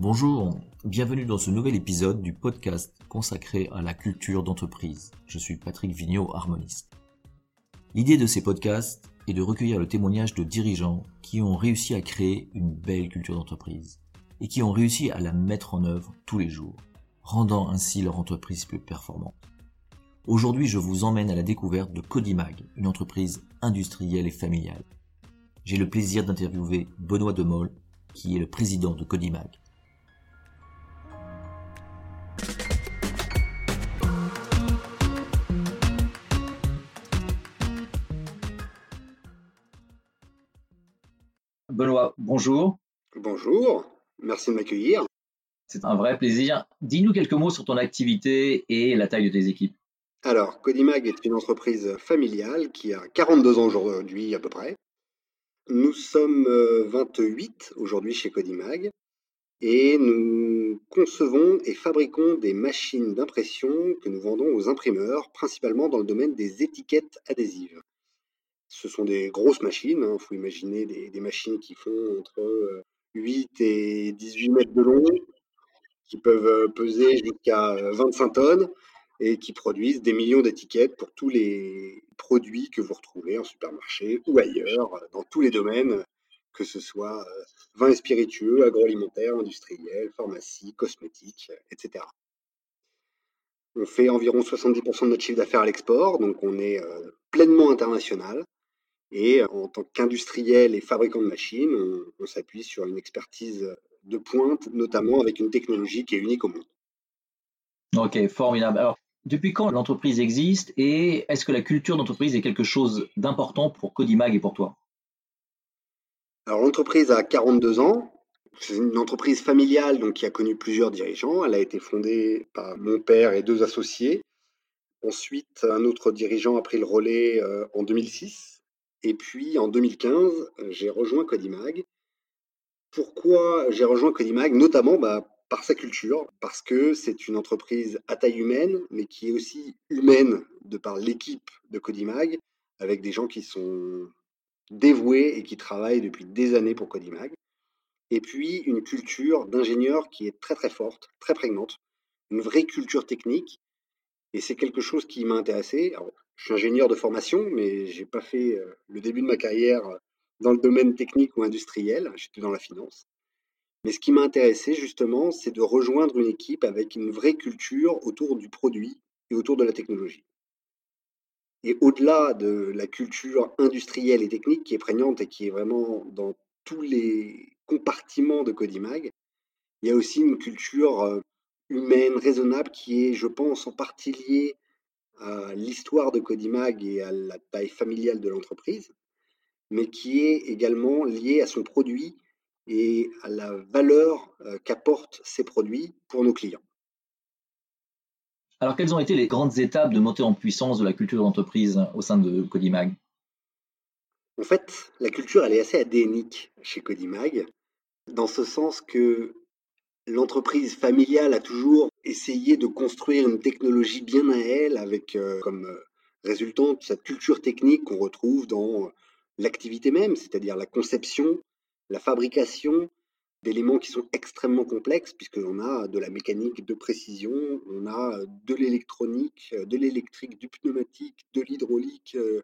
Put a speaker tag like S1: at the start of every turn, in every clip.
S1: Bonjour, bienvenue dans ce nouvel épisode du podcast consacré à la culture d'entreprise. Je suis Patrick Vigneault, harmoniste. L'idée de ces podcasts est de recueillir le témoignage de dirigeants qui ont réussi à créer une belle culture d'entreprise et qui ont réussi à la mettre en œuvre tous les jours, rendant ainsi leur entreprise plus performante. Aujourd'hui, je vous emmène à la découverte de Codimag, une entreprise industrielle et familiale. J'ai le plaisir d'interviewer Benoît Demol, qui est le président de Codimag. Benoît, bonjour.
S2: Bonjour, merci de m'accueillir.
S1: C'est un vrai plaisir. Dis-nous quelques mots sur ton activité et la taille de tes équipes.
S2: Alors, Codimag est une entreprise familiale qui a 42 ans aujourd'hui à peu près. Nous sommes 28 euh, aujourd'hui chez Codimag et nous concevons et fabriquons des machines d'impression que nous vendons aux imprimeurs, principalement dans le domaine des étiquettes adhésives. Ce sont des grosses machines, il hein. faut imaginer des, machines qui font entre 8 euh, et 18 mètres de long, qui peuvent euh, peser jusqu'à 25 tonnes et qui produisent des millions d'étiquettes pour tous les produits que vous retrouvez en supermarché ou ailleurs, dans tous les domaines, que ce soit euh, vin et spiritueux, agroalimentaire, industriel, pharmacie, cosmétique, etc. On fait environ 70% de notre chiffre d'affaires à l'export, donc on est euh, pleinement international. Et en tant qu'industriel et fabricant de machines, on, on s'appuie sur une expertise de pointe, notamment avec une technologie qui est unique au monde.
S1: Ok, formidable. Alors, depuis quand l'entreprise existe et est-ce que la culture d'entreprise est quelque chose d'important pour Codimag et pour toi?
S2: Alors l'entreprise a 42 ans. C'est une entreprise familiale donc, qui a connu plusieurs dirigeants. Elle a été fondée par mon père et deux associés. Ensuite, un autre dirigeant a pris le relais euh, en 2006. Et puis en 2015, j'ai rejoint Codimag. Pourquoi j'ai rejoint Codimag? Notamment bah, par sa culture, parce que c'est une entreprise à taille humaine, mais qui est aussi humaine de par l'équipe de Codimag, avec des gens qui sont dévoués et qui travaillent depuis des années pour Codimag. Et puis une culture d'ingénieur qui est très très forte, très prégnante, une vraie culture technique. Et c'est quelque chose qui m'a intéressé. Je suis ingénieur de formation, mais j'ai pas fait euh, le début de ma carrière dans le domaine technique ou industriel. J'étais dans la finance. Mais ce qui m'a intéressé justement, c'est de rejoindre une équipe avec une vraie culture autour du produit et autour de la technologie. Et au-delà de la culture industrielle et technique qui est prégnante et qui est vraiment dans tous les compartiments de Codimag, il y a aussi une culture euh, humaine, raisonnable, qui est, je pense, en partie liée à l'histoire de Codimag et à la taille familiale de l'entreprise, mais qui est également liée à son produit et à la valeur euh, qu'apportent ces produits pour nos clients.
S1: Alors, quelles ont été les grandes étapes de montée en puissance de la culture d'entreprise au sein de Codimag
S2: En fait, la culture, elle est assez adénique chez Codimag, dans ce sens que l'entreprise familiale a toujours essayé de construire une technologie bien à elle, avec euh, comme euh, résultante cette culture technique qu'on retrouve dans l'activité même, c'est-à-dire la conception, la fabrication d'éléments qui sont extrêmement complexes, puisqu'on a de la mécanique de précision, on a de l'électronique, de l'électrique, du pneumatique, de l'hydraulique, euh,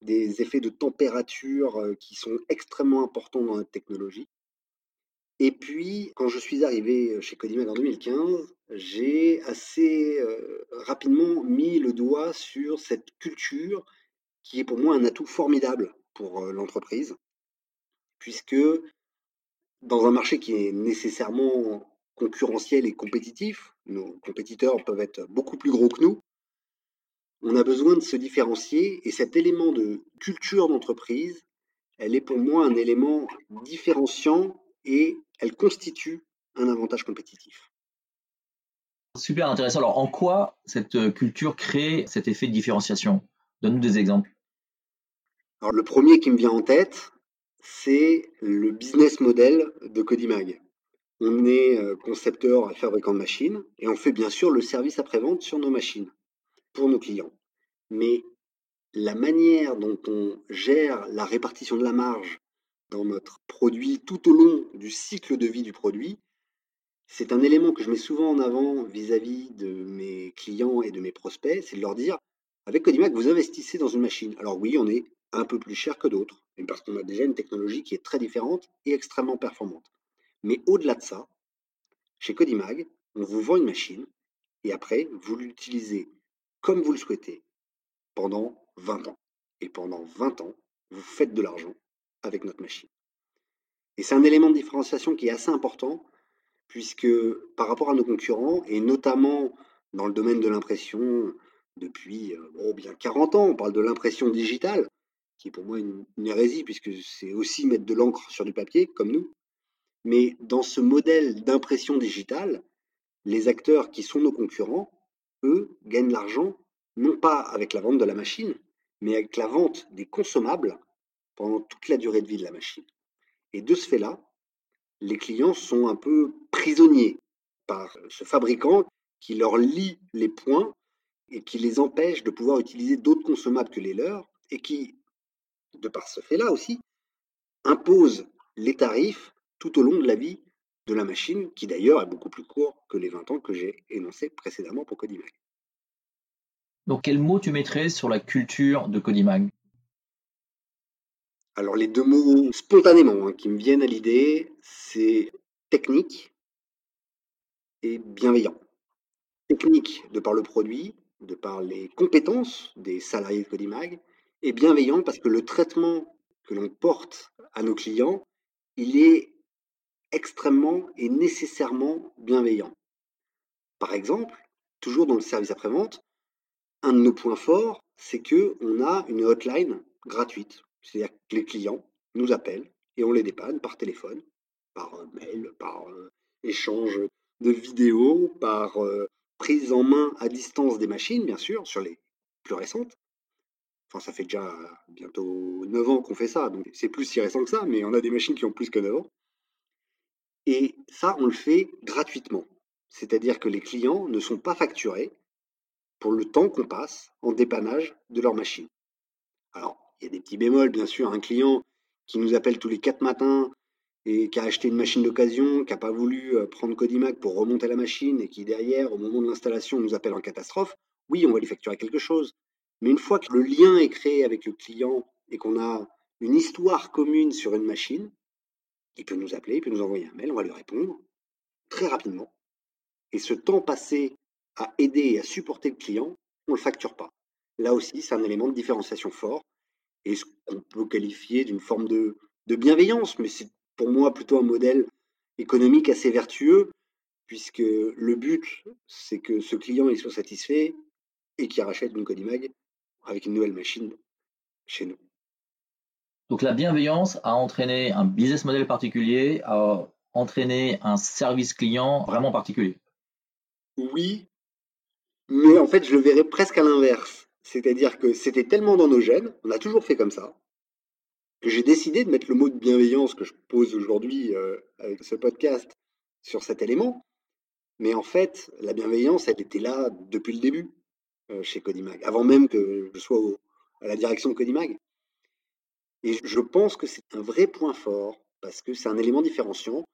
S2: des effets de température euh, qui sont extrêmement importants dans la technologie. Et puis, quand je suis arrivé chez Codimag en 2015, j'ai assez euh, rapidement mis le doigt sur cette culture qui est pour moi un atout formidable pour l'entreprise puisque dans un marché qui est nécessairement concurrentiel et compétitif, nos compétiteurs peuvent être beaucoup plus gros que nous, on a besoin de se différencier et cet élément de culture d'entreprise, elle est pour moi un élément différenciant et elle constitue un avantage compétitif.
S1: Super intéressant. Alors, en quoi cette culture crée cet effet de différenciation? Donne-nous des exemples.
S2: Alors, le premier qui me vient en tête, c'est le business model de Codimag. On est euh, concepteur et fabricant de machines et on fait bien sûr le service après-vente sur nos machines pour nos clients. Mais la manière dont on gère la répartition de la marge dans notre produit tout au long du cycle de vie du produit, c'est un élément que je mets souvent en avant vis-à-vis de mes clients et de mes prospects, c'est de leur dire, avec Codimac, vous investissez dans une machine. Alors oui, on est un peu plus cher que d'autres, parce qu'on a déjà une technologie qui est très différente et extrêmement performante. Mais au-delà de ça, chez Codimag, on vous vend une machine et après, vous l'utilisez comme vous le souhaitez pendant 20 ans. Et pendant 20 ans, vous faites de l'argent avec notre machine. Et c'est un élément de différenciation qui est assez important, puisque par rapport à nos concurrents, et notamment dans le domaine de l'impression depuis oh, bien 40 ans, on parle de l'impression digitale, qui est pour moi une, une hérésie, puisque c'est aussi mettre de l'encre sur du papier, comme nous. Mais dans ce modèle d'impression digitale, les acteurs qui sont nos concurrents, eux, gagnent l'argent non pas avec la vente de la machine, mais avec la vente des consommables pendant toute la durée de vie de la machine. Et de ce fait-là, les clients sont un peu prisonniers par ce fabricant qui leur lie les points et qui les empêche de pouvoir utiliser d'autres consommables que les leurs et qui, de par ce fait-là aussi, impose les tarifs tout au long de la vie de la machine, qui d'ailleurs est beaucoup plus court que les 20 ans que j'ai énoncés précédemment pour Codimag.
S1: Donc quel mot tu mettrais sur la culture de Codimag?
S2: Alors les deux mots spontanément hein, qui me viennent à l'idée, c'est technique et bienveillant. Technique de par le produit, de par les compétences des salariés de Codimag, et bienveillant parce que le traitement que l'on porte à nos clients, il est extrêmement et nécessairement bienveillant. Par exemple, toujours dans le service après-vente, un de nos points forts, c'est que on a une hotline gratuite. C'est-à-dire que les clients nous appellent et on les dépanne par téléphone, par euh, mail, par euh, échange de vidéos, par euh, prise en main à distance des machines, bien sûr, sur les plus récentes. Enfin, ça fait déjà bientôt 9 ans qu'on fait ça, donc c'est plus si récent que ça, mais on a des machines qui ont plus que 9 ans. Et ça, on le fait gratuitement. C'est-à-dire que les clients ne sont pas facturés pour le temps qu'on passe en dépannage de leur machine. Alors, il y a des petits bémols, bien sûr. Un client qui nous appelle tous les quatre matins et qui a acheté une machine d'occasion, qui n'a pas voulu euh, prendre Codimac pour remonter la machine et qui, derrière, au moment de l'installation, nous appelle en catastrophe, oui, on va lui facturer quelque chose. Mais une fois que le lien est créé avec le client et qu'on a une histoire commune sur une machine, il peut nous appeler, il peut nous envoyer un mail, on va lui répondre très rapidement. Et ce temps passé à aider et à supporter le client, on ne le facture pas. Là aussi, c'est un élément de différenciation fort et ce qu'on peut qualifier d'une forme de, bienveillance, mais c'est pour moi plutôt un modèle économique assez vertueux, puisque le but, c'est que ce client il soit satisfait et qu'il rachète une Codimag avec une nouvelle machine chez nous.
S1: Donc la bienveillance a entraîné un business model particulier, a entraîné un service client vraiment particulier.
S2: Oui, mais en fait, je le verrais presque à l'inverse. C'est-à-dire que c'était tellement dans nos gènes, on a toujours fait comme ça, que j'ai décidé de mettre le mot de bienveillance que je pose aujourd'hui euh, avec ce podcast sur cet élément. Mais en fait, la bienveillance, elle était là depuis le début euh, chez Codimag, avant même que je sois à la direction de Codimag. Et je pense que c'est un vrai point fort, parce que c'est un élément différenciant.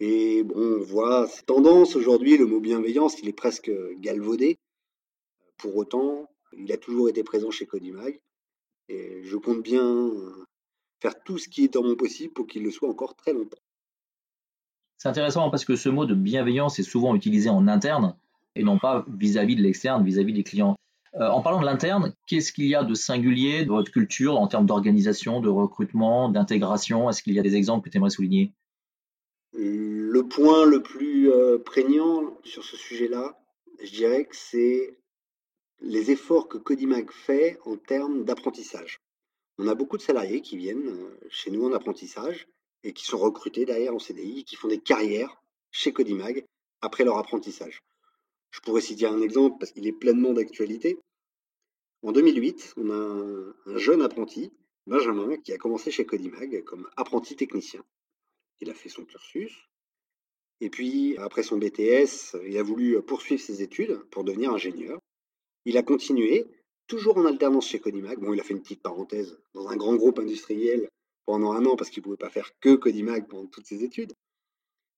S2: Et bon, on voit cette tendance aujourd'hui, le mot bienveillance, il est presque galvaudé. Pour autant, il a toujours été présent chez Codimag. Et je compte bien faire tout ce qui est en mon possible pour qu'il le soit encore très longtemps.
S1: C'est intéressant parce que ce mot de bienveillance est souvent utilisé en interne et non pas vis-à-vis de l'externe, vis-à-vis des clients. Euh, en parlant de l'interne, qu'est-ce qu'il y a de singulier de votre culture en termes d'organisation, de recrutement, d'intégration? Est-ce qu'il y a des exemples que tu aimerais souligner?
S2: Le point le plus prégnant sur ce sujet-là, je dirais que c'est les efforts que Codimag fait en termes d'apprentissage. On a beaucoup de salariés qui viennent euh, chez nous en apprentissage et qui sont recrutés derrière en CDI, qui font des carrières chez Codimag après leur apprentissage. Je pourrais citer un exemple parce qu'il est pleinement d'actualité. En 2008, on a un, jeune apprenti, Benjamin, qui a commencé chez Codimag comme apprenti technicien. Il a fait son cursus. Et puis, après son BTS, il a voulu poursuivre ses études pour devenir ingénieur. Il a continué, toujours en alternance chez Codimag. Bon, il a fait une petite parenthèse dans un grand groupe industriel pendant un an parce qu'il ne pouvait pas faire que Codimag pendant toutes ses études.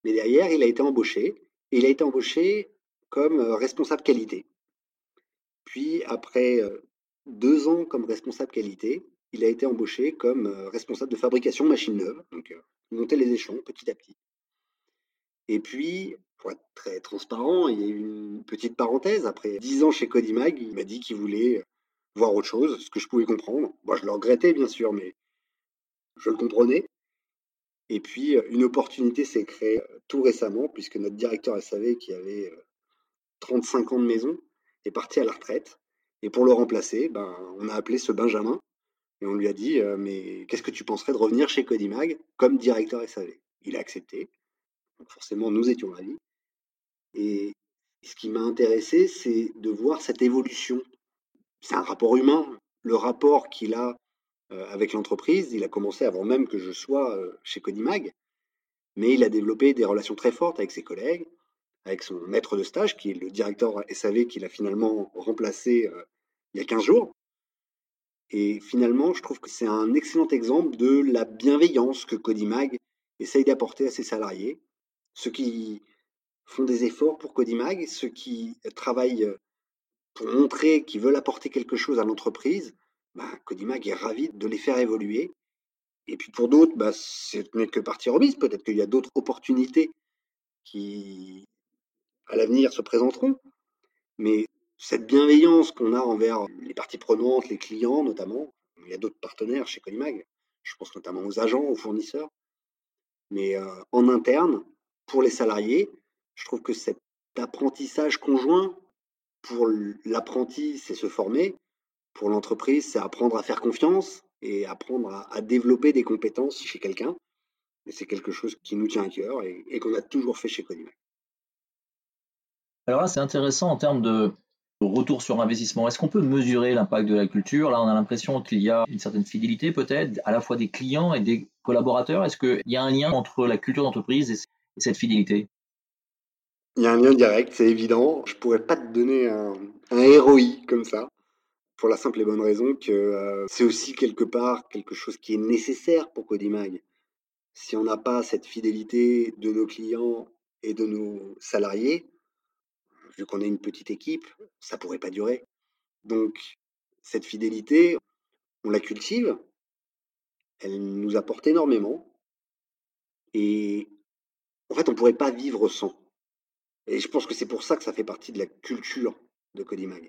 S2: Mais derrière, il a été embauché. Et il a été embauché comme responsable qualité. Puis, après deux ans comme responsable qualité, il a été embauché comme responsable de fabrication machine neuve. Donc, monter les échelons petit à petit. Et puis, pour être très transparent, il y a eu une petite parenthèse. Après dix ans chez Codimag, il m'a dit qu'il voulait voir autre chose, ce que je pouvais comprendre. Moi, je le regrettais, bien sûr, mais je le comprenais. Et puis, une opportunité s'est créée tout récemment, puisque notre directeur SAV, qui avait 35 ans de maison, est parti à la retraite. Et pour le remplacer, ben, on a appelé ce Benjamin et on lui a dit Mais qu'est-ce que tu penserais de revenir chez Codimag comme directeur SAV Il a accepté. Donc forcément, nous étions ravis. Et ce qui m'a intéressé, c'est de voir cette évolution. C'est un rapport humain. Le rapport qu'il a avec l'entreprise, il a commencé avant même que je sois chez Codimag, mais il a développé des relations très fortes avec ses collègues, avec son maître de stage, qui est le directeur SAV qu'il a finalement remplacé il y a 15 jours. Et finalement, je trouve que c'est un excellent exemple de la bienveillance que Codimag essaye d'apporter à ses salariés, ceux qui font des efforts pour Codimag, ceux qui travaillent pour montrer qu'ils veulent apporter quelque chose à l'entreprise, bah, Codimag est ravi de les faire évoluer. Et puis pour d'autres, bah, ce n'est que partie remise. Peut-être qu'il y a d'autres opportunités qui, à l'avenir, se présenteront. Mais cette bienveillance qu'on a envers les parties prenantes, les clients notamment, il y a d'autres partenaires chez Codimag, je pense notamment aux agents, aux fournisseurs, mais en interne, pour les salariés, je trouve que cet apprentissage conjoint, pour l'apprenti, c'est se former, pour l'entreprise, c'est apprendre à faire confiance et apprendre à, développer des compétences chez quelqu'un. Et c'est quelque chose qui nous tient à cœur et, qu'on a toujours fait chez Codimag.
S1: Alors là, c'est intéressant en termes de retour sur investissement. Est-ce qu'on peut mesurer l'impact de la culture? Là, on a l'impression qu'il y a une certaine fidélité peut-être, à la fois des clients et des collaborateurs. Est-ce qu'il y a un lien entre la culture d'entreprise et cette fidélité?
S2: Il y a un lien direct, c'est évident. Je pourrais pas te donner un, un comme ça, pour la simple et bonne raison que euh, c'est aussi quelque part quelque chose qui est nécessaire pour Codimag. Si on n'a pas cette fidélité de nos clients et de nos salariés, vu qu'on est une petite équipe, ça pourrait pas durer. Donc, cette fidélité, on la cultive, elle nous apporte énormément, et en fait, on ne pourrait pas vivre sans. Et je pense que c'est pour ça que ça fait partie de la culture de Codimag.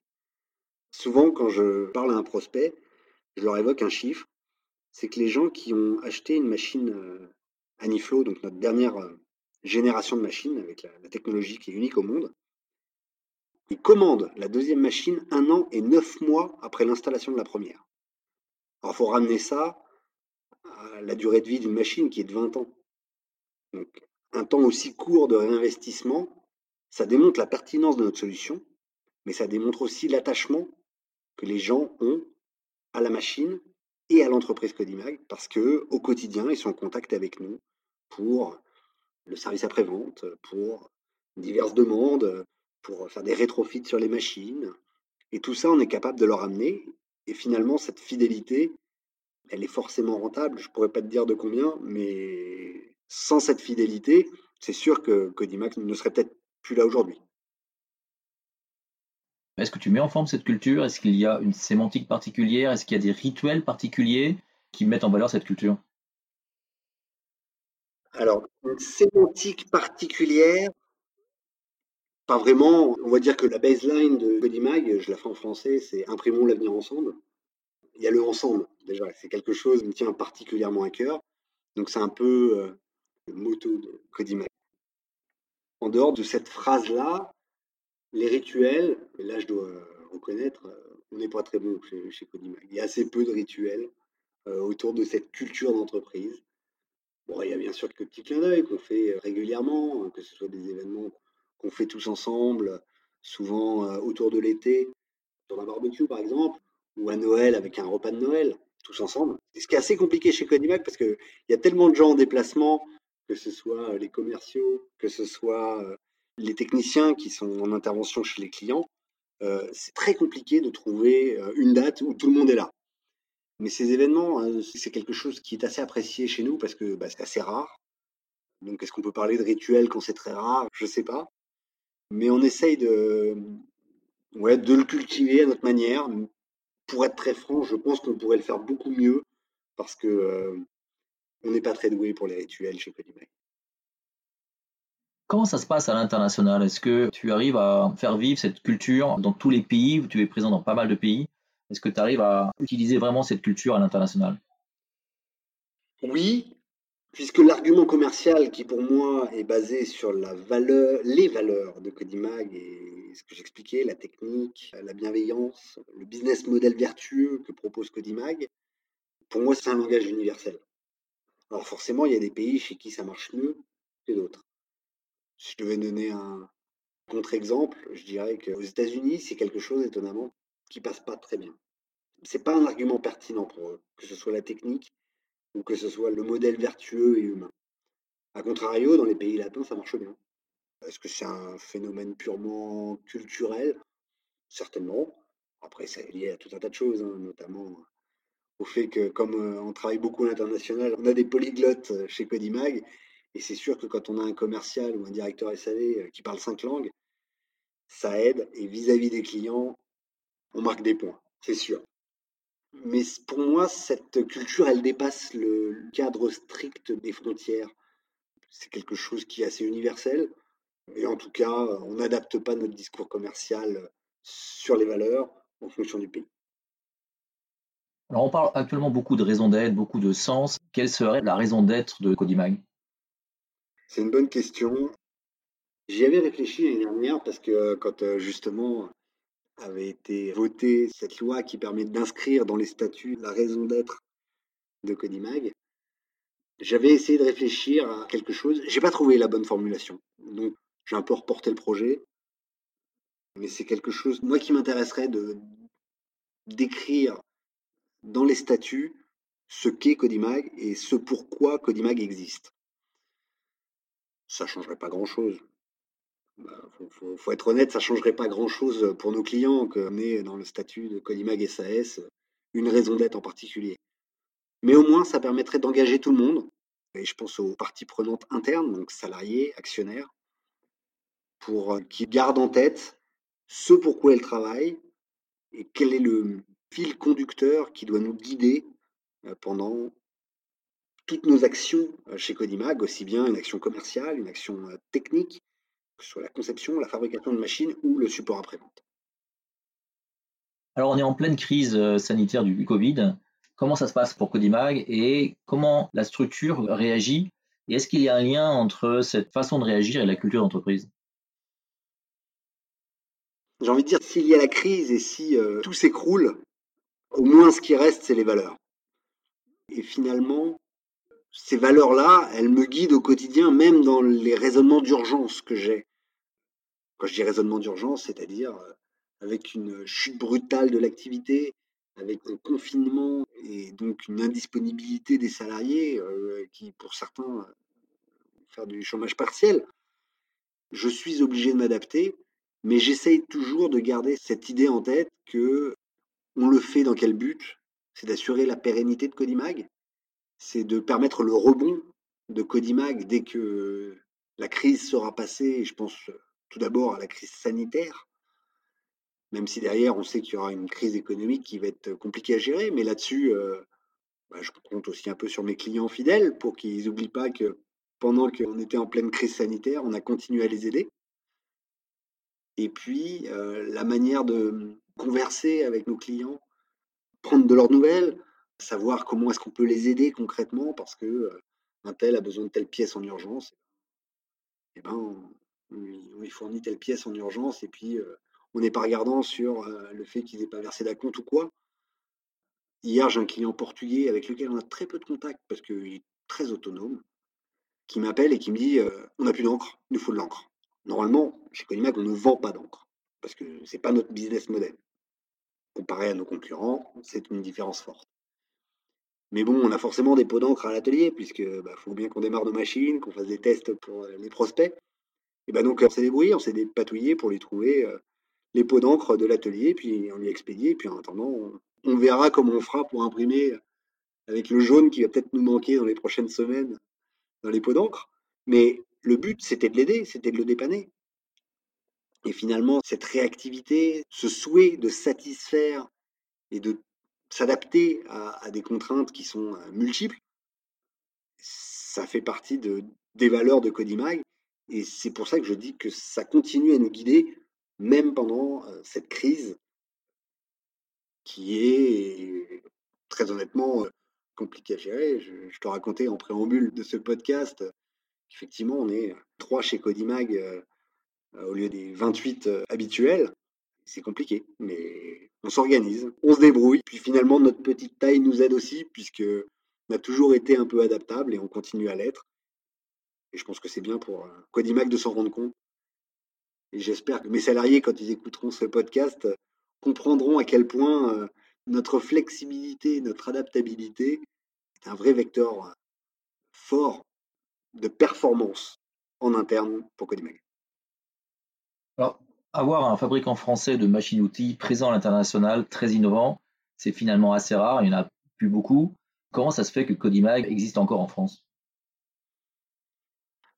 S2: Souvent, quand je parle à un prospect, je leur évoque un chiffre, c'est que les gens qui ont acheté une machine euh, Aniflow, donc notre dernière euh, génération de machines avec la technologie qui est unique au monde, il commande la deuxième machine un an et neuf mois après l'installation de la première. Alors, il faut ramener ça à la durée de vie d'une machine qui est de 20 ans. Donc, un temps aussi court de réinvestissement, ça démontre la pertinence de notre solution, mais ça démontre aussi l'attachement que les gens ont à la machine et à l'entreprise Codimag, parce que au quotidien, ils sont en contact avec nous pour le service après-vente, pour diverses demandes, pour faire des rétrofits sur les machines. Et tout ça, on est capable de leur amener. Et finalement, cette fidélité, elle est forcément rentable. Je ne pourrais pas te dire de combien, mais sans cette fidélité, c'est sûr que Codimax ne serait peut-être plus là aujourd'hui.
S1: Est-ce que tu mets en forme cette culture? Est-ce qu'il y a une sémantique particulière? Est-ce qu'il y a des rituels particuliers qui mettent en valeur cette culture?
S2: Alors, une sémantique particulière, pas vraiment. On va dire que la baseline de Codimag, je la fais en français, c'est imprimons l'avenir ensemble. Il y a le ensemble, déjà. C'est quelque chose qui me tient particulièrement à cœur. Donc c'est un peu euh, le motto de Codimag. En dehors de cette phrase-là, les rituels, et là je dois reconnaître, euh, on n'est pas très bon chez, chez. Il y a assez peu de rituels euh, autour de cette culture d'entreprise. Bon, il y a bien sûr quelques petits clins d'œil qu'on fait régulièrement, que ce soit des événements qu'on fait tous ensemble, souvent euh, autour de l'été, sur un barbecue par exemple, ou à Noël avec un repas de Noël, tous ensemble. ce qui est assez compliqué chez Codimac parce qu'il y a tellement de gens en déplacement, que ce soit euh, les commerciaux, que ce soit euh, les techniciens qui sont en intervention chez les clients, c'est très compliqué de trouver une date où tout le monde est là. Mais ces événements, c'est quelque chose qui est assez apprécié chez nous parce que bah, c'est assez rare. Donc, est-ce qu'on peut parler de rituel quand c'est très rare? Je ne sais pas. Mais on essaye de, ouais, de le cultiver à notre manière. Pour être très franc, je pense qu'on pourrait le faire beaucoup mieux parce que euh, on n'est pas très doué pour les rituels chez Codimag.
S1: Comment ça se passe à l'international? Est-ce que tu arrives à faire vivre cette culture dans tous les pays Tu es présent dans pas mal de pays? Est-ce que tu arrives à utiliser vraiment cette culture à l'international?
S2: Oui, puisque l'argument commercial qui pour moi est basé sur la valeur, les valeurs de Codimag et ce que j'expliquais, la technique, la bienveillance, le business model vertueux que propose Codimag, pour moi c'est un langage universel. Alors forcément, il y a des pays chez qui ça marche mieux que d'autres. Si je devais donner un contre-exemple, je dirais qu'aux États-Unis, c'est quelque chose étonnamment qui passe pas très bien. C'est pas un argument pertinent pour eux, que ce soit la technique ou que ce soit le modèle vertueux et humain. A contrario, dans les pays latins, ça marche bien. Est-ce que c'est un phénomène purement culturel? Certainement. Après, c'est lié à tout un tas de choses, hein, notamment au fait que, comme euh, on travaille beaucoup à l'international, on a des polyglottes euh, chez Codimag. Et c'est sûr que quand on a un commercial ou un directeur SAV euh, qui parle cinq langues, ça aide. Et vis-à-vis des clients, on marque des points, c'est sûr. Mais pour moi, cette culture, elle dépasse le cadre strict des frontières. C'est quelque chose qui est assez universel. Et en tout cas, on n'adapte pas notre discours commercial sur les valeurs en fonction du pays.
S1: Alors, on parle actuellement beaucoup de raison d'être, beaucoup de sens. Quelle serait la raison d'être de Codimag
S2: C'est une bonne question. J'y avais réfléchi l'année dernière parce que quand justement avait été votée cette loi qui permet d'inscrire dans les statuts la raison d'être de Codimag, j'avais essayé de réfléchir à quelque chose. J'ai pas trouvé la bonne formulation. Donc, j'ai un peu reporté le projet. Mais c'est quelque chose, moi, qui m'intéresserait de d'écrire dans les statuts ce qu'est Codimag et ce pourquoi Codimag existe. Ça changerait pas grand-chose. Il bah, faut, être honnête, ça changerait pas grand-chose pour nos clients qu'on ait dans le statut de Codimag SAS une raison d'être en particulier. Mais au moins, ça permettrait d'engager tout le monde, et je pense aux parties prenantes internes, donc salariés, actionnaires, pour qu'ils gardent en tête ce pourquoi elles travaillent et quel est le fil conducteur qui doit nous guider pendant toutes nos actions chez Codimag, aussi bien une action commerciale, une action technique, sur la conception, la fabrication de machines ou le support après-vente.
S1: Alors, on est en pleine crise euh, sanitaire du Covid. Comment ça se passe pour Codimag et comment la structure réagit? Et est-ce qu'il y a un lien entre cette façon de réagir et la culture d'entreprise?
S2: J'ai envie de dire, s'il y a la crise et si euh, tout s'écroule, au moins ce qui reste, c'est les valeurs. Et finalement, ces valeurs-là, elles me guident au quotidien, même dans les raisonnements d'urgence que j'ai. Quand je dis raisonnement d'urgence, c'est-à-dire euh, avec une chute brutale de l'activité, avec un confinement et donc une indisponibilité des salariés euh, qui, pour certains, euh, faire du chômage partiel, je suis obligé de m'adapter, mais j'essaye toujours de garder cette idée en tête que on le fait dans quel but? C'est d'assurer la pérennité de Codimag, c'est de permettre le rebond de Codimag dès que la crise sera passée. Je pense tout d'abord à la crise sanitaire, même si derrière on sait qu'il y aura une crise économique qui va être compliquée à gérer, mais là-dessus, euh, bah, je compte aussi un peu sur mes clients fidèles pour qu'ils n'oublient pas que pendant qu'on était en pleine crise sanitaire, on a continué à les aider. Et puis, euh, la manière de converser avec nos clients, prendre de leurs nouvelles, savoir comment est-ce qu'on peut les aider concrètement parce que euh, un tel a besoin de telle pièce en urgence. Et eh ben, on lui fournit telle pièce en urgence et puis on n'est pas regardant sur le fait qu'ils n'aient pas versé d'acompte ou quoi. Hier, j'ai un client portugais avec lequel on a très peu de contact parce qu'il est très autonome, qui m'appelle et qui me dit On n'a plus d'encre, il nous faut de l'encre. Normalement, chez Conimac, on ne vend pas d'encre parce que ce n'est pas notre business model. Comparé à nos concurrents, c'est une différence forte. Mais bon, on a forcément des pots d'encre à l'atelier, puisque bah, faut bien qu'on démarre nos machines, qu'on fasse des tests pour les prospects. Et ben donc on s'est débrouillé, on s'est dépatouillé pour lui trouver euh, les pots d'encre de l'atelier, puis on lui a expédié, puis en attendant, on, verra comment on fera pour imprimer avec le jaune qui va peut-être nous manquer dans les prochaines semaines dans les pots d'encre. Mais le but, c'était de l'aider, c'était de le dépanner. Et finalement, cette réactivité, ce souhait de satisfaire et de s'adapter à, des contraintes qui sont euh, multiples, ça fait partie de, des valeurs de Codimag. Et c'est pour ça que je dis que ça continue à nous guider, même pendant euh, cette crise qui est très honnêtement euh, compliquée à gérer. Je, te racontais en préambule de ce podcast qu'effectivement, on est trois chez Codimag au lieu des 28 habituels. C'est compliqué, mais on s'organise, on se débrouille. Puis finalement, notre petite taille nous aide aussi, puisque on a toujours été un peu adaptable et on continue à l'être. Et je pense que c'est bien pour Codimac de s'en rendre compte. Et j'espère que mes salariés, quand ils écouteront ce podcast, comprendront à quel point notre flexibilité, notre adaptabilité est un vrai vecteur fort de performance en interne pour Codimac.
S1: Alors, avoir un fabricant français de machines-outils présent à l'international, très innovant, c'est finalement assez rare, il n'y en a plus beaucoup. Comment ça se fait que Codimag existe encore en France?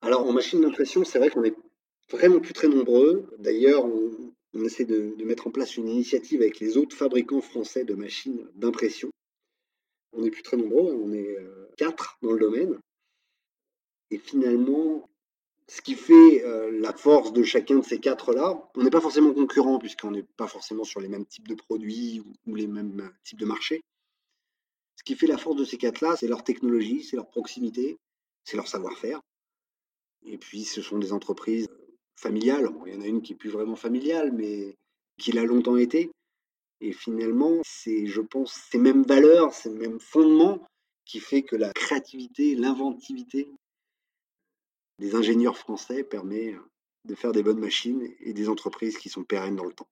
S2: Alors en machine d'impression, c'est vrai qu'on est vraiment plus très nombreux. D'ailleurs, on, essaie de, mettre en place une initiative avec les autres fabricants français de machines d'impression. On est plus très nombreux, on est euh, quatre dans le domaine. Et finalement, ce qui fait euh, la force de chacun de ces quatre-là, on n'est pas forcément concurrent puisqu'on n'est pas forcément sur les mêmes types de produits ou, les mêmes euh, types de marchés. Ce qui fait la force de ces quatre-là, c'est leur technologie, c'est leur proximité, c'est leur savoir-faire. Et puis, ce sont des entreprises familiales. il y en a une qui est plus vraiment familiale, mais qui l'a longtemps été. Et finalement, c'est, je pense, ces mêmes valeurs, ces mêmes fondements qui fait que la créativité, l'inventivité des ingénieurs français permet de faire des bonnes machines et des entreprises qui sont pérennes dans le temps.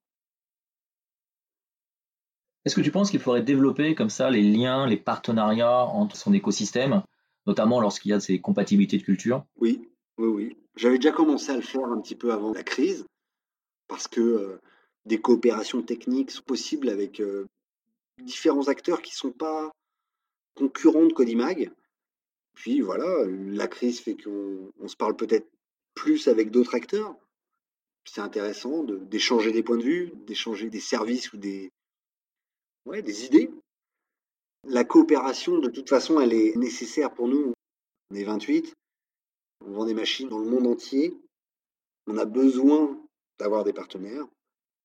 S1: Est-ce que tu penses qu'il faudrait développer comme ça les liens, les partenariats entre son écosystème, notamment lorsqu'il y a ces compatibilités de culture?
S2: Oui, oui, oui. J'avais déjà commencé à le faire un petit peu avant la crise, parce que des coopérations techniques sont possibles avec différents acteurs qui ne sont pas concurrents de Codimag, puis voilà, la crise fait qu'on se parle peut-être plus avec d'autres acteurs. C'est intéressant d'échanger des points de vue, d'échanger des services ou des, des idées. La coopération, de toute façon, elle est nécessaire pour nous. On est 28, on vend des machines dans le monde entier. On a besoin d'avoir des partenaires,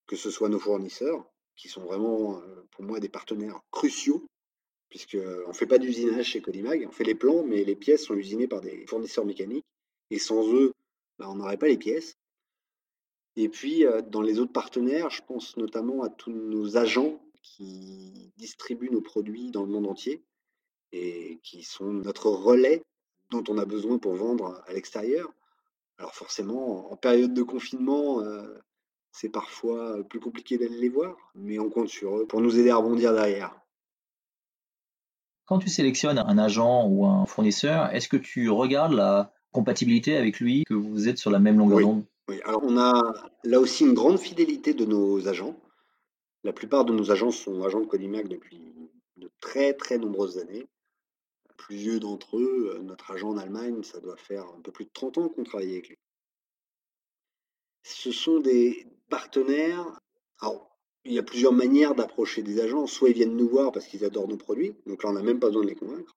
S2: que ce soit nos fournisseurs, qui sont vraiment, pour moi, des partenaires cruciaux puisqu'on ne fait pas d'usinage chez Codimag, on fait les plans, mais les pièces sont usinées par des fournisseurs mécaniques, et sans eux, bah, on n'aurait pas les pièces. Et puis, euh, dans les autres partenaires, je pense notamment à tous nos agents qui distribuent nos produits dans le monde entier et qui sont notre relais dont on a besoin pour vendre à l'extérieur. Alors forcément, en période de confinement, euh, c'est parfois plus compliqué d'aller les voir, mais on compte sur eux pour nous aider à rebondir derrière.
S1: Quand tu sélectionnes un agent ou un fournisseur, est-ce que tu regardes la compatibilité avec lui, que vous êtes sur la même longueur d'onde?
S2: Oui, alors on a là aussi une grande fidélité de nos agents. La plupart de nos agents sont agents de Codimac depuis de très très nombreuses années. Plus vieux d'entre eux, euh, notre agent en Allemagne, ça doit faire un peu plus de 30 ans qu'on travaille avec lui. Ce sont des partenaires. Alors, il y a plusieurs manières d'approcher des agents. Soit ils viennent nous voir parce qu'ils adorent nos produits, donc là on n'a même pas besoin de les convaincre.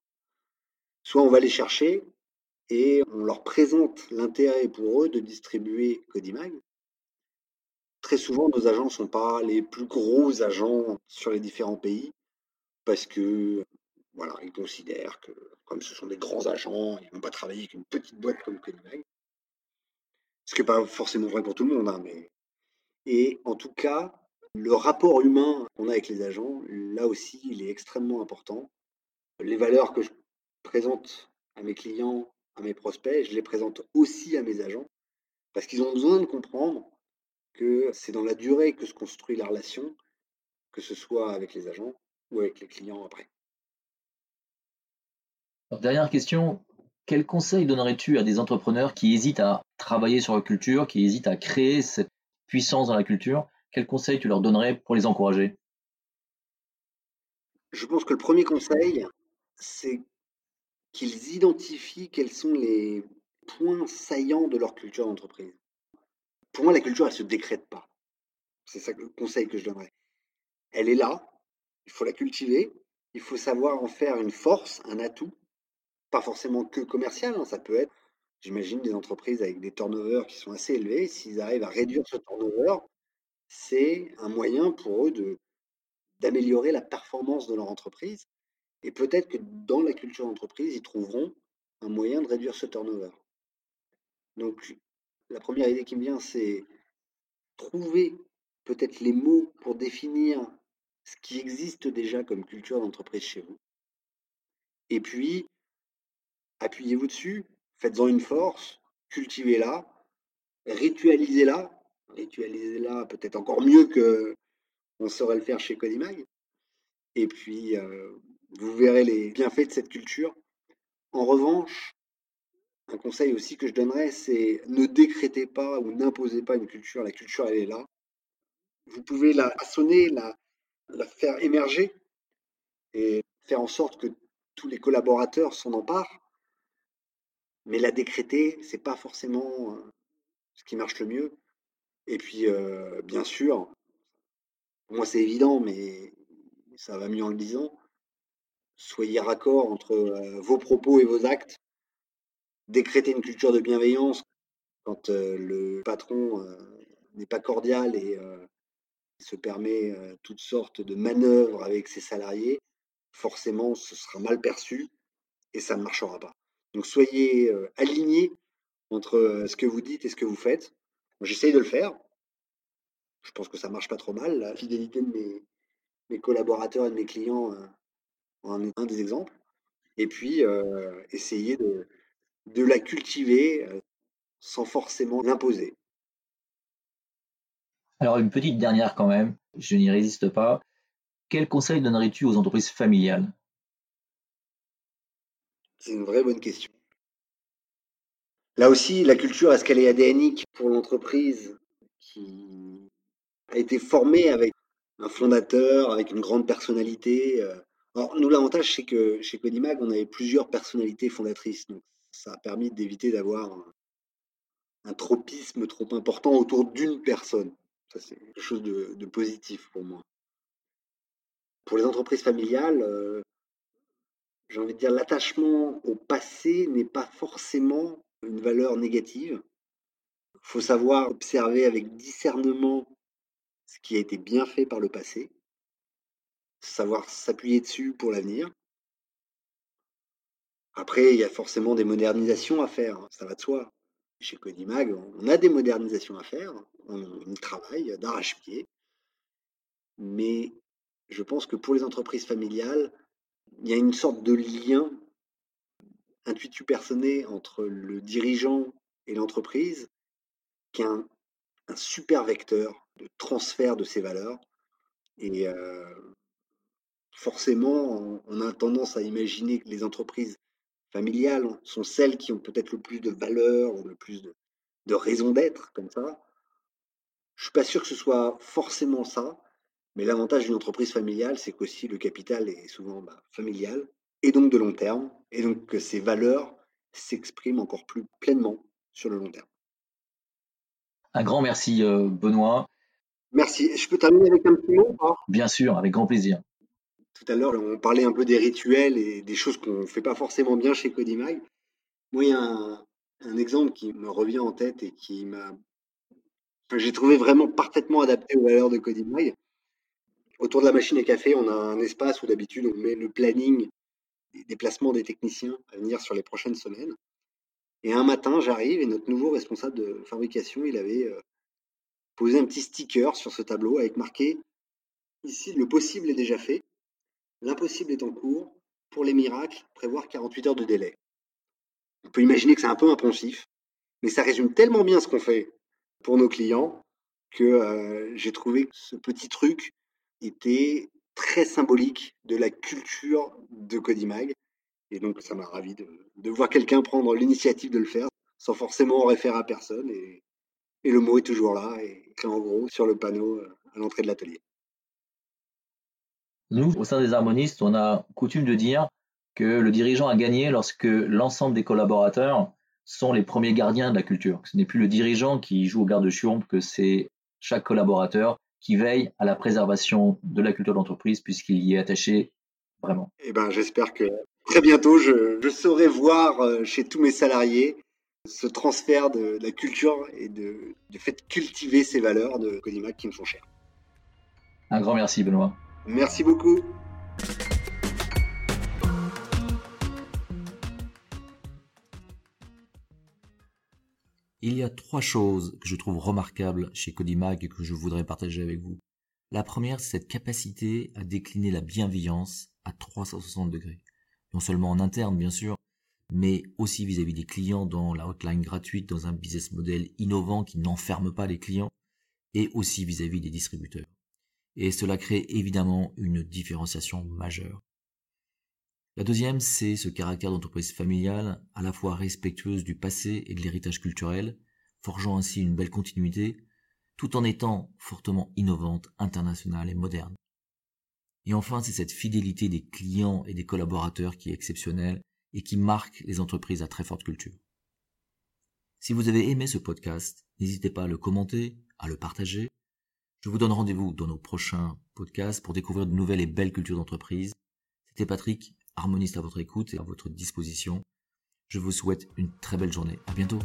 S2: Soit on va les chercher et on leur présente l'intérêt pour eux de distribuer Codimag. Très souvent, nos agents ne sont pas les plus gros agents sur les différents pays parce que voilà, ils considèrent que comme ce sont des grands agents, ils ne vont pas travailler avec une petite boîte comme Codimag. Ce qui n'est pas forcément vrai pour tout le monde, hein, mais et en tout cas, le rapport humain qu'on a avec les agents, là aussi, il est extrêmement important. Les valeurs que je présente à mes clients, à mes prospects, je les présente aussi à mes agents, parce qu'ils ont besoin de comprendre que c'est dans la durée que se construit la relation, que ce soit avec les agents ou avec les clients après.
S1: dernière question, quel conseil donnerais-tu à des entrepreneurs qui hésitent à travailler sur la culture, qui hésitent à créer cette puissance dans la culture? Quel conseil tu leur donnerais pour les encourager?
S2: Je pense que le premier conseil, c'est qu'ils identifient quels sont les point saillant de leur culture d'entreprise. Pour moi, la culture, elle ne se décrète pas. C'est ça le conseil que je donnerais. Elle est là, il faut la cultiver, il faut savoir en faire une force, un atout, pas forcément que commercial, hein, ça peut être, j'imagine, des entreprises avec des turnovers qui sont assez élevés, s'ils arrivent à réduire ce turnover, c'est un moyen pour eux de d'améliorer la performance de leur entreprise. Et peut-être que dans la culture d'entreprise, ils trouveront un moyen de réduire ce turnover. Donc, la première idée qui me vient, c'est trouver peut-être les mots pour définir ce qui existe déjà comme culture d'entreprise chez vous. Et puis, appuyez-vous dessus, faites-en une force, cultivez-la, ritualisez-la, ritualisez-la peut-être encore mieux que on saurait le faire chez Codimag. Et puis, euh, vous verrez les bienfaits de cette culture. En revanche, un conseil aussi que je donnerais, c'est ne décrétez pas ou n'imposez pas une culture. La culture, elle est là. Vous pouvez la façonner, la, la faire émerger et faire en sorte que tous les collaborateurs s'en emparent. Mais la décréter, c'est pas forcément euh, ce qui marche le mieux. Et puis, bien sûr, pour moi c'est évident, mais ça va mieux en le disant, soyez raccord entre vos propos et vos actes. Décréter une culture de bienveillance quand le patron n'est pas cordial et se permet toutes sortes de manœuvres avec ses salariés, forcément, ce sera mal perçu et ça ne marchera pas. Donc soyez alignés entre ce que vous dites et ce que vous faites. J'essaye de le faire. Je pense que ça marche pas trop mal. La fidélité de mes, collaborateurs et de mes clients en est un des exemples. Et puis, essayer de, de la cultiver sans forcément l'imposer.
S1: Alors, une petite dernière quand même, je n'y résiste pas. Quel conseil donnerais-tu aux entreprises familiales?
S2: C'est une vraie bonne question. Là aussi, la culture, est-ce qu'elle est pour l'entreprise qui a été formée avec un fondateur, avec une grande personnalité euh? Alors, nous, l'avantage, c'est que chez Codimag, on avait plusieurs personnalités fondatrices. Donc, ça a permis d'éviter d'avoir un tropisme trop important autour d'une personne. Ça, c'est quelque chose de, positif pour moi. Pour les entreprises familiales, euh, j'ai envie de dire, l'attachement au passé n'est pas forcément une valeur négative. Il faut savoir observer avec discernement ce qui a été bien fait par le passé, savoir s'appuyer dessus pour l'avenir. Après, il y a forcément des modernisations à faire, hein, ça va de soi. Chez Codimag, on a des modernisations à faire, on, travaille d'arrache-pied. Mais je pense que pour les entreprises familiales, il y a une sorte de lien intuitu personné entre le dirigeant et l'entreprise qui est un, super vecteur de transfert de ces valeurs. Et euh, forcément, on, a tendance à imaginer que les entreprises familiales sont celles qui ont peut-être le plus de valeur ou le plus de, de raison d'être, comme ça. Je suis pas sûr que ce soit forcément ça, mais l'avantage d'une entreprise familiale, c'est qu'aussi le capital est souvent bah, familial et donc de long terme, et donc que ces valeurs s'expriment encore plus pleinement sur le long terme.
S1: Un grand merci, euh, Benoît.
S2: Merci. Je peux terminer avec un petit mot
S1: Bien sûr, avec grand plaisir.
S2: Tout à l'heure, on parlait un peu des rituels et des choses qu'on ne fait pas forcément bien chez Codimag. Moi, il y a un, un exemple qui me revient en tête et qui m'a. j'ai trouvé vraiment parfaitement adapté aux valeurs de Codimag. Autour de la machine à café, on a un espace où d'habitude on met le planning des déplacements des techniciens à venir sur les prochaines semaines. Et un matin, j'arrive et notre nouveau responsable de fabrication, il avait euh, posé un petit sticker sur ce tableau avec marqué Ici, le possible est déjà fait. L'impossible est en cours. Pour les miracles, prévoir 48 heures de délai. On peut imaginer que c'est un peu impensif, mais ça résume tellement bien ce qu'on fait pour nos clients que euh, j'ai trouvé que ce petit truc était très symbolique de la culture de Codimag. Et donc, ça m'a ravi de, voir quelqu'un prendre l'initiative de le faire sans forcément en référer à personne. Et, le mot est toujours là, et écrit en gros sur le panneau euh, à l'entrée de l'atelier.
S1: Nous, au sein des harmonistes, on a coutume de dire que le dirigeant a gagné lorsque l'ensemble des collaborateurs sont les premiers gardiens de la culture. Ce n'est plus le dirigeant qui joue au garde-chiompe, que c'est chaque collaborateur qui veille à la préservation de la culture d'entreprise puisqu'il y est attaché vraiment.
S2: Eh ben, j'espère que très bientôt, je, saurai voir euh, chez tous mes salariés ce transfert de, la culture et de, du fait de cultiver ces valeurs de Codimac qui me sont chères.
S1: Un grand merci, Benoît.
S2: Merci beaucoup.
S1: Il y a trois choses que je trouve remarquables chez Codimac et que je voudrais partager avec vous. La première, c'est cette capacité à décliner la bienveillance à 360 degrés. Non seulement en interne, bien sûr, mais aussi vis-à-vis des clients dans la hotline gratuite, dans un business model innovant qui n'enferme pas les clients, et aussi vis-à-vis des distributeurs. Et cela crée évidemment une différenciation majeure. La deuxième, c'est ce caractère d'entreprise familiale, à la fois respectueuse du passé et de l'héritage culturel, forgeant ainsi une belle continuité, tout en étant fortement innovante, internationale et moderne. Et enfin, c'est cette fidélité des clients et des collaborateurs qui est exceptionnelle et qui marque les entreprises à très forte culture. Si vous avez aimé ce podcast, n'hésitez pas à le commenter, à le partager. Je vous donne rendez-vous dans nos prochains podcasts pour découvrir de nouvelles et belles cultures d'entreprise. C'était Patrick, harmoniste à votre écoute et à votre disposition. Je vous souhaite une très belle journée. À bientôt.